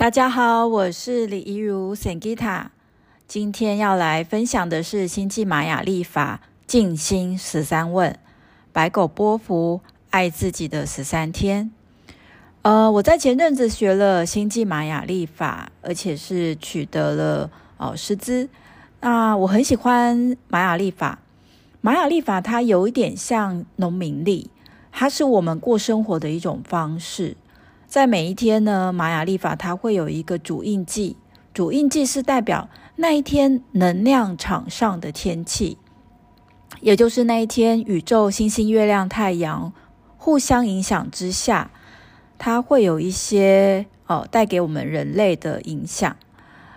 大家好，我是李怡如 Sangita，今天要来分享的是星际玛雅历法静心十三问，白狗波伏爱自己的十三天。呃，我在前阵子学了星际玛雅历法，而且是取得了哦师资。那我很喜欢玛雅历法，玛雅历法它有一点像农民历，它是我们过生活的一种方式。在每一天呢，玛雅历法它会有一个主印记，主印记是代表那一天能量场上的天气，也就是那一天宇宙、星星、月亮、太阳互相影响之下，它会有一些呃带给我们人类的影响。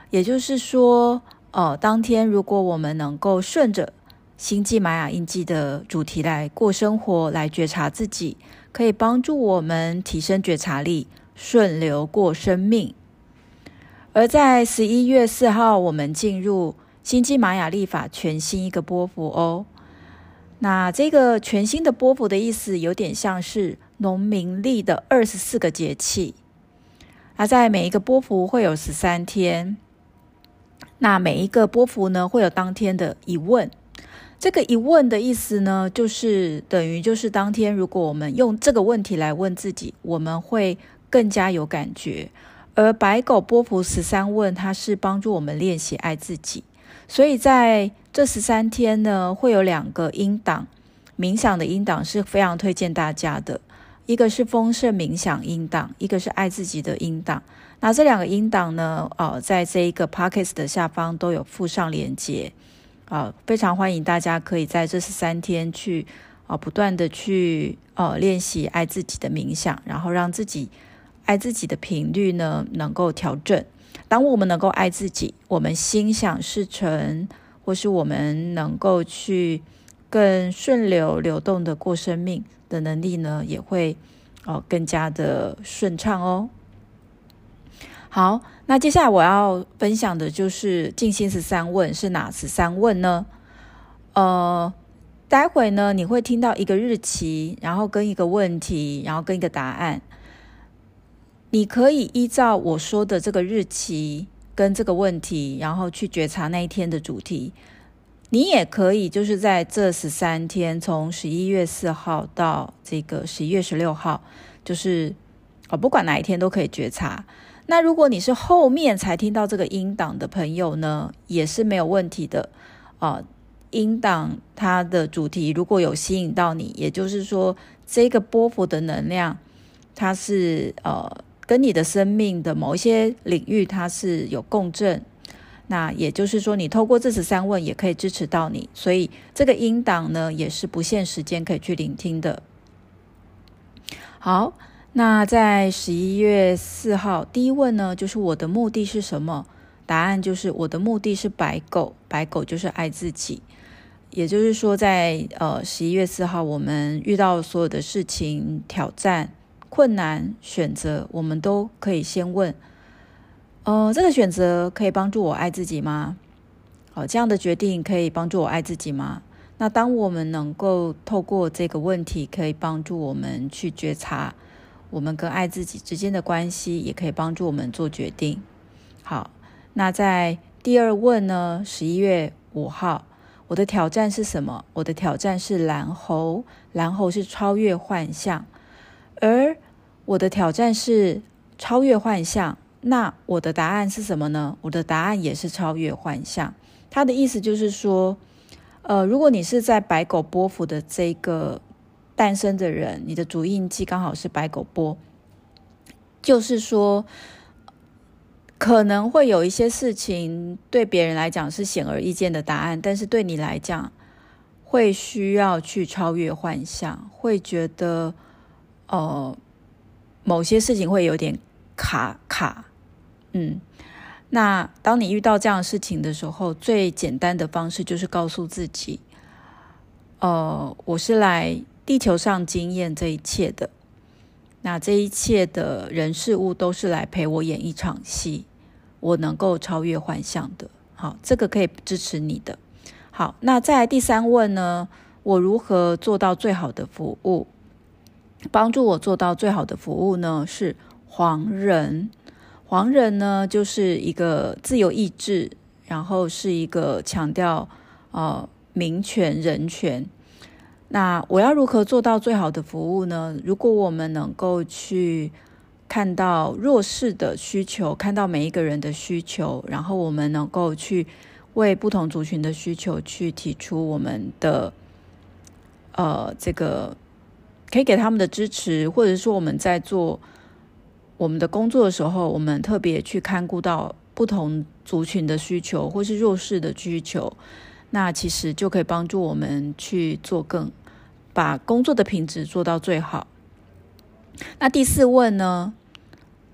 也就是说，呃，当天如果我们能够顺着星际玛雅印记的主题来过生活，来觉察自己。可以帮助我们提升觉察力，顺流过生命。而在十一月四号，我们进入星际玛雅历法全新一个波幅哦。那这个全新的波幅的意思，有点像是农民历的二十四个节气。那在每一个波幅会有十三天，那每一个波幅呢，会有当天的疑问。这个一问的意思呢，就是等于就是当天，如果我们用这个问题来问自己，我们会更加有感觉。而白狗波普十三问，它是帮助我们练习爱自己。所以在这十三天呢，会有两个音档，冥想的音档是非常推荐大家的，一个是丰盛冥想音档，一个是爱自己的音档。那这两个音档呢，呃，在这一个 p o c k e t 的下方都有附上连接。啊，非常欢迎大家可以在这十三天去啊，不断的去呃练习爱自己的冥想，然后让自己爱自己的频率呢能够调整。当我们能够爱自己，我们心想事成，或是我们能够去更顺流流动的过生命的能力呢，也会哦更加的顺畅哦。好，那接下来我要分享的就是静心十三问是哪十三问呢？呃，待会呢你会听到一个日期，然后跟一个问题，然后跟一个答案。你可以依照我说的这个日期跟这个问题，然后去觉察那一天的主题。你也可以就是在这十三天，从十一月四号到这个十一月十六号，就是哦，不管哪一天都可以觉察。那如果你是后面才听到这个音档的朋友呢，也是没有问题的啊。音档它的主题如果有吸引到你，也就是说这个波幅的能量，它是呃跟你的生命的某一些领域它是有共振。那也就是说，你透过这十三问也可以支持到你，所以这个音档呢也是不限时间可以去聆听的。好。那在十一月四号，第一问呢，就是我的目的是什么？答案就是我的目的是白狗，白狗就是爱自己。也就是说在，呃十一月四号，我们遇到所有的事情、挑战、困难、选择，我们都可以先问：呃，这个选择可以帮助我爱自己吗？好、这样的决定可以帮助我爱自己吗？那当我们能够透过这个问题，可以帮助我们去觉察。我们跟爱自己之间的关系，也可以帮助我们做决定。好，那在第二问呢？十一月五号，我的挑战是什么？我的挑战是蓝猴，蓝猴是超越幻象，而我的挑战是超越幻象。那我的答案是什么呢？我的答案也是超越幻象。它的意思就是说，呃，如果你是在白狗波幅的这个。诞生的人，你的主印记刚好是白狗波，就是说，可能会有一些事情对别人来讲是显而易见的答案，但是对你来讲，会需要去超越幻象，会觉得，呃，某些事情会有点卡卡，嗯，那当你遇到这样的事情的时候，最简单的方式就是告诉自己，呃，我是来。地球上经验这一切的，那这一切的人事物都是来陪我演一场戏，我能够超越幻象的。好，这个可以支持你的。好，那再来第三问呢？我如何做到最好的服务？帮助我做到最好的服务呢？是黄人。黄人呢，就是一个自由意志，然后是一个强调呃民权人权。那我要如何做到最好的服务呢？如果我们能够去看到弱势的需求，看到每一个人的需求，然后我们能够去为不同族群的需求去提出我们的呃这个可以给他们的支持，或者说我们在做。我们的工作的时候，我们特别去看顾到不同族群的需求，或是弱势的需求，那其实就可以帮助我们去做更，把工作的品质做到最好。那第四问呢？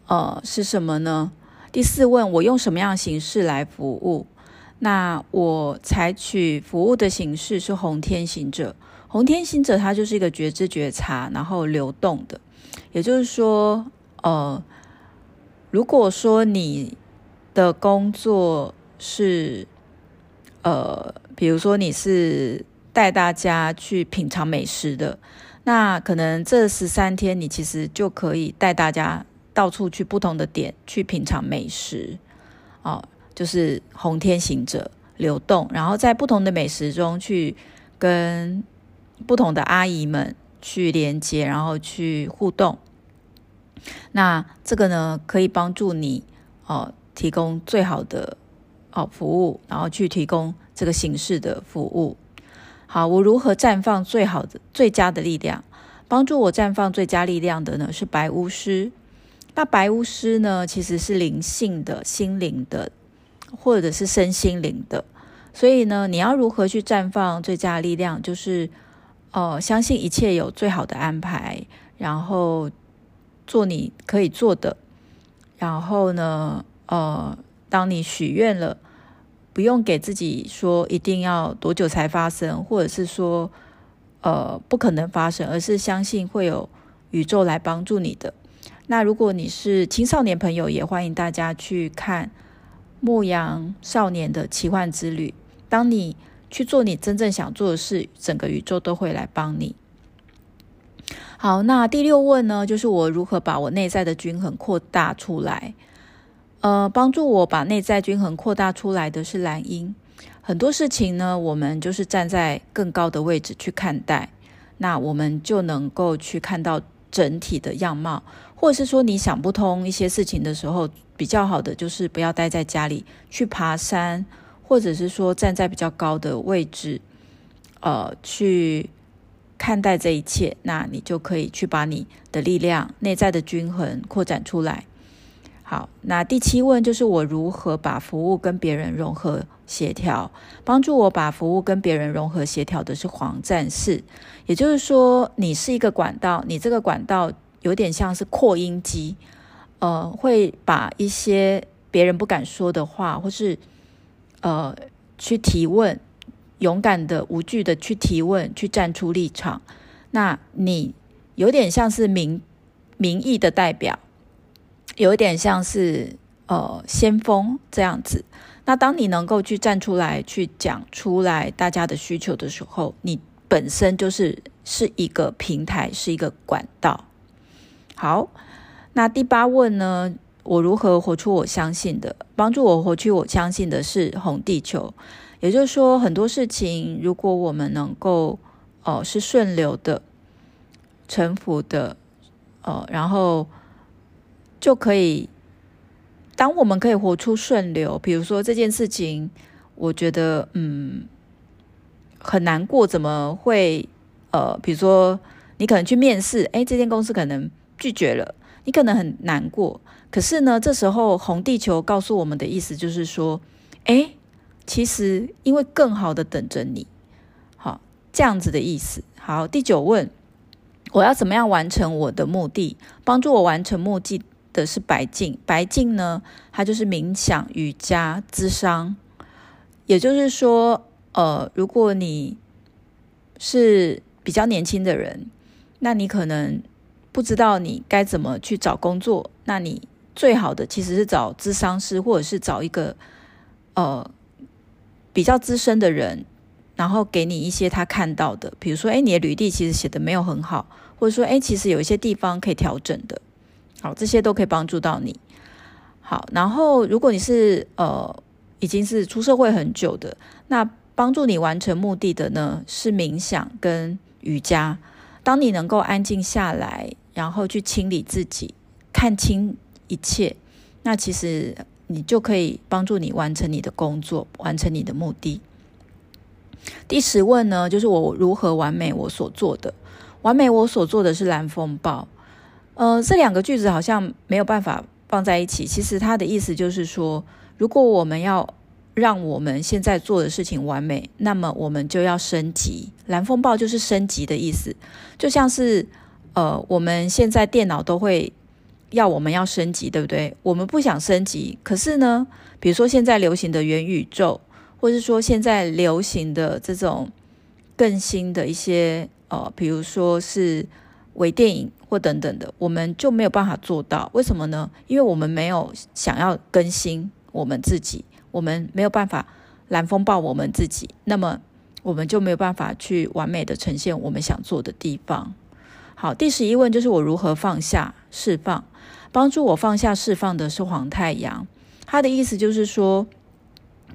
呃，是什么呢？第四问，我用什么样的形式来服务？那我采取服务的形式是红天行者。红天行者，它就是一个觉知觉察，然后流动的，也就是说。呃，如果说你的工作是，呃，比如说你是带大家去品尝美食的，那可能这十三天你其实就可以带大家到处去不同的点去品尝美食，哦，就是红天行者流动，然后在不同的美食中去跟不同的阿姨们去连接，然后去互动。那这个呢，可以帮助你哦，提供最好的哦服务，然后去提供这个形式的服务。好，我如何绽放最好的、最佳的力量？帮助我绽放最佳力量的呢，是白巫师。那白巫师呢，其实是灵性的、心灵的，或者是身心灵的。所以呢，你要如何去绽放最佳力量？就是哦，相信一切有最好的安排，然后。做你可以做的，然后呢，呃，当你许愿了，不用给自己说一定要多久才发生，或者是说，呃，不可能发生，而是相信会有宇宙来帮助你的。那如果你是青少年朋友，也欢迎大家去看《牧羊少年的奇幻之旅》。当你去做你真正想做的事，整个宇宙都会来帮你。好，那第六问呢，就是我如何把我内在的均衡扩大出来？呃，帮助我把内在均衡扩大出来的是蓝鹰。很多事情呢，我们就是站在更高的位置去看待，那我们就能够去看到整体的样貌。或者是说，你想不通一些事情的时候，比较好的就是不要待在家里，去爬山，或者是说站在比较高的位置，呃，去。看待这一切，那你就可以去把你的力量、内在的均衡扩展出来。好，那第七问就是我如何把服务跟别人融合协调？帮助我把服务跟别人融合协调的是黄战士，也就是说，你是一个管道，你这个管道有点像是扩音机，呃，会把一些别人不敢说的话，或是呃去提问。勇敢的、无惧的去提问，去站出立场。那你有点像是民民意的代表，有点像是呃先锋这样子。那当你能够去站出来，去讲出来大家的需求的时候，你本身就是是一个平台，是一个管道。好，那第八问呢？我如何活出我相信的？帮助我活出我相信的是红地球。也就是说，很多事情，如果我们能够，哦，是顺流的、臣服的，哦，然后就可以，当我们可以活出顺流，比如说这件事情，我觉得，嗯，很难过，怎么会，呃，比如说你可能去面试，诶，这间公司可能拒绝了，你可能很难过。可是呢，这时候红地球告诉我们的意思就是说，诶。其实，因为更好的等着你，好，这样子的意思。好，第九问，我要怎么样完成我的目的？帮助我完成目的的是白镜。白镜呢，它就是冥想、瑜伽、咨商。也就是说，呃，如果你是比较年轻的人，那你可能不知道你该怎么去找工作。那你最好的其实是找咨商师，或者是找一个呃。比较资深的人，然后给你一些他看到的，比如说，哎，你的履历其实写的没有很好，或者说，哎，其实有一些地方可以调整的，好，这些都可以帮助到你。好，然后如果你是呃已经是出社会很久的，那帮助你完成目的的呢是冥想跟瑜伽。当你能够安静下来，然后去清理自己，看清一切，那其实你就可以帮助你完成你的工作，完成你的目的。第十问呢，就是我如何完美我所做的？完美我所做的是蓝风暴。呃，这两个句子好像没有办法放在一起。其实它的意思就是说，如果我们要让我们现在做的事情完美，那么我们就要升级。蓝风暴就是升级的意思，就像是呃，我们现在电脑都会要我们要升级，对不对？我们不想升级，可是呢，比如说现在流行的元宇宙，或是说现在流行的这种更新的一些呃，比如说是微电影或等等的，我们就没有办法做到。为什么呢？因为我们没有想要更新我们自己。我们没有办法蓝风暴我们自己，那么我们就没有办法去完美的呈现我们想做的地方。好，第十一问就是我如何放下释放？帮助我放下释放的是黄太阳，他的意思就是说，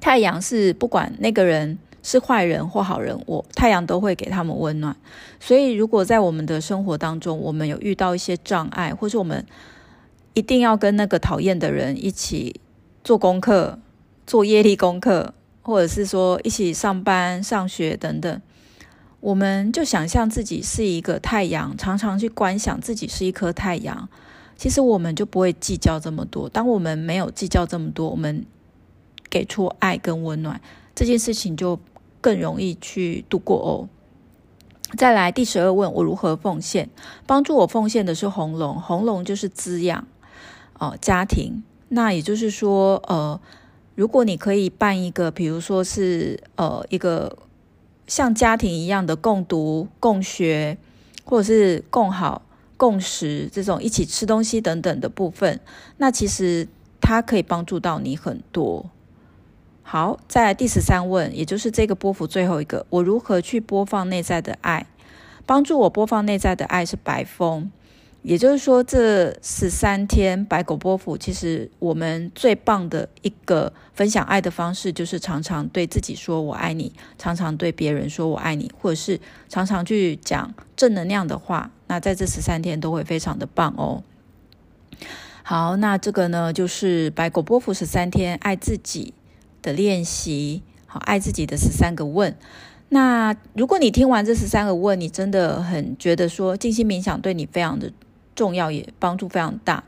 太阳是不管那个人是坏人或好人，我太阳都会给他们温暖。所以，如果在我们的生活当中，我们有遇到一些障碍，或是我们一定要跟那个讨厌的人一起做功课。做业力功课，或者是说一起上班、上学等等，我们就想象自己是一个太阳，常常去观想自己是一颗太阳。其实我们就不会计较这么多。当我们没有计较这么多，我们给出爱跟温暖，这件事情就更容易去度过哦。再来第十二问，我如何奉献？帮助我奉献的是红龙，红龙就是滋养哦，家庭。那也就是说，呃。如果你可以办一个，比如说是呃一个像家庭一样的共读、共学，或者是共好、共食这种一起吃东西等等的部分，那其实它可以帮助到你很多。好，再来第十三问，也就是这个波幅最后一个，我如何去播放内在的爱？帮助我播放内在的爱是白风。也就是说，这十三天白狗波幅，其实我们最棒的一个分享爱的方式，就是常常对自己说“我爱你”，常常对别人说“我爱你”，或者是常常去讲正能量的话。那在这十三天都会非常的棒哦。好，那这个呢，就是白狗波幅十三天爱自己的练习，好，爱自己的十三个问。那如果你听完这十三个问，你真的很觉得说静心冥想对你非常的。重要也帮助非常大，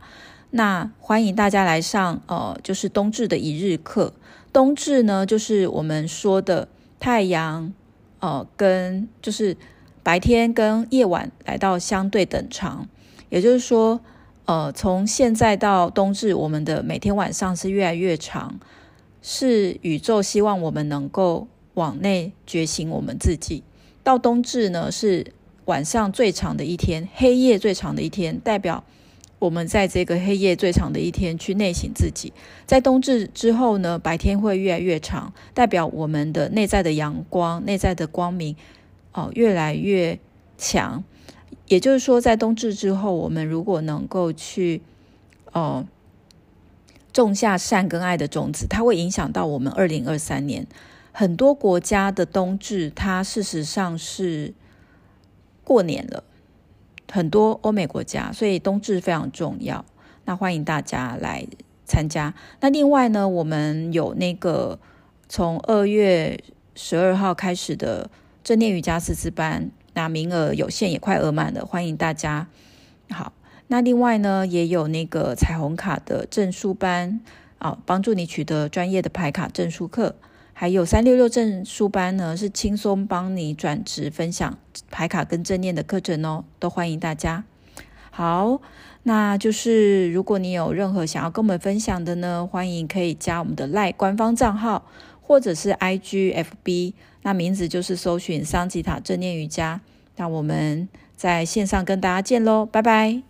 那欢迎大家来上呃，就是冬至的一日课。冬至呢，就是我们说的太阳呃，跟就是白天跟夜晚来到相对等长，也就是说呃，从现在到冬至，我们的每天晚上是越来越长，是宇宙希望我们能够往内觉醒我们自己。到冬至呢是。晚上最长的一天，黑夜最长的一天，代表我们在这个黑夜最长的一天去内省自己。在冬至之后呢，白天会越来越长，代表我们的内在的阳光、内在的光明哦越来越强。也就是说，在冬至之后，我们如果能够去哦种下善跟爱的种子，它会影响到我们二零二三年很多国家的冬至，它事实上是。过年了，很多欧美国家，所以冬至非常重要。那欢迎大家来参加。那另外呢，我们有那个从二月十二号开始的正念瑜伽师资班，那名额有限，也快额满了，欢迎大家。好，那另外呢，也有那个彩虹卡的证书班啊，帮助你取得专业的牌卡证书课。还有三六六证书班呢，是轻松帮你转职分享牌卡跟正念的课程哦，都欢迎大家。好，那就是如果你有任何想要跟我们分享的呢，欢迎可以加我们的 LINE 官方账号，或者是 IG FB，那名字就是搜寻桑吉塔正念瑜伽。那我们在线上跟大家见喽，拜拜。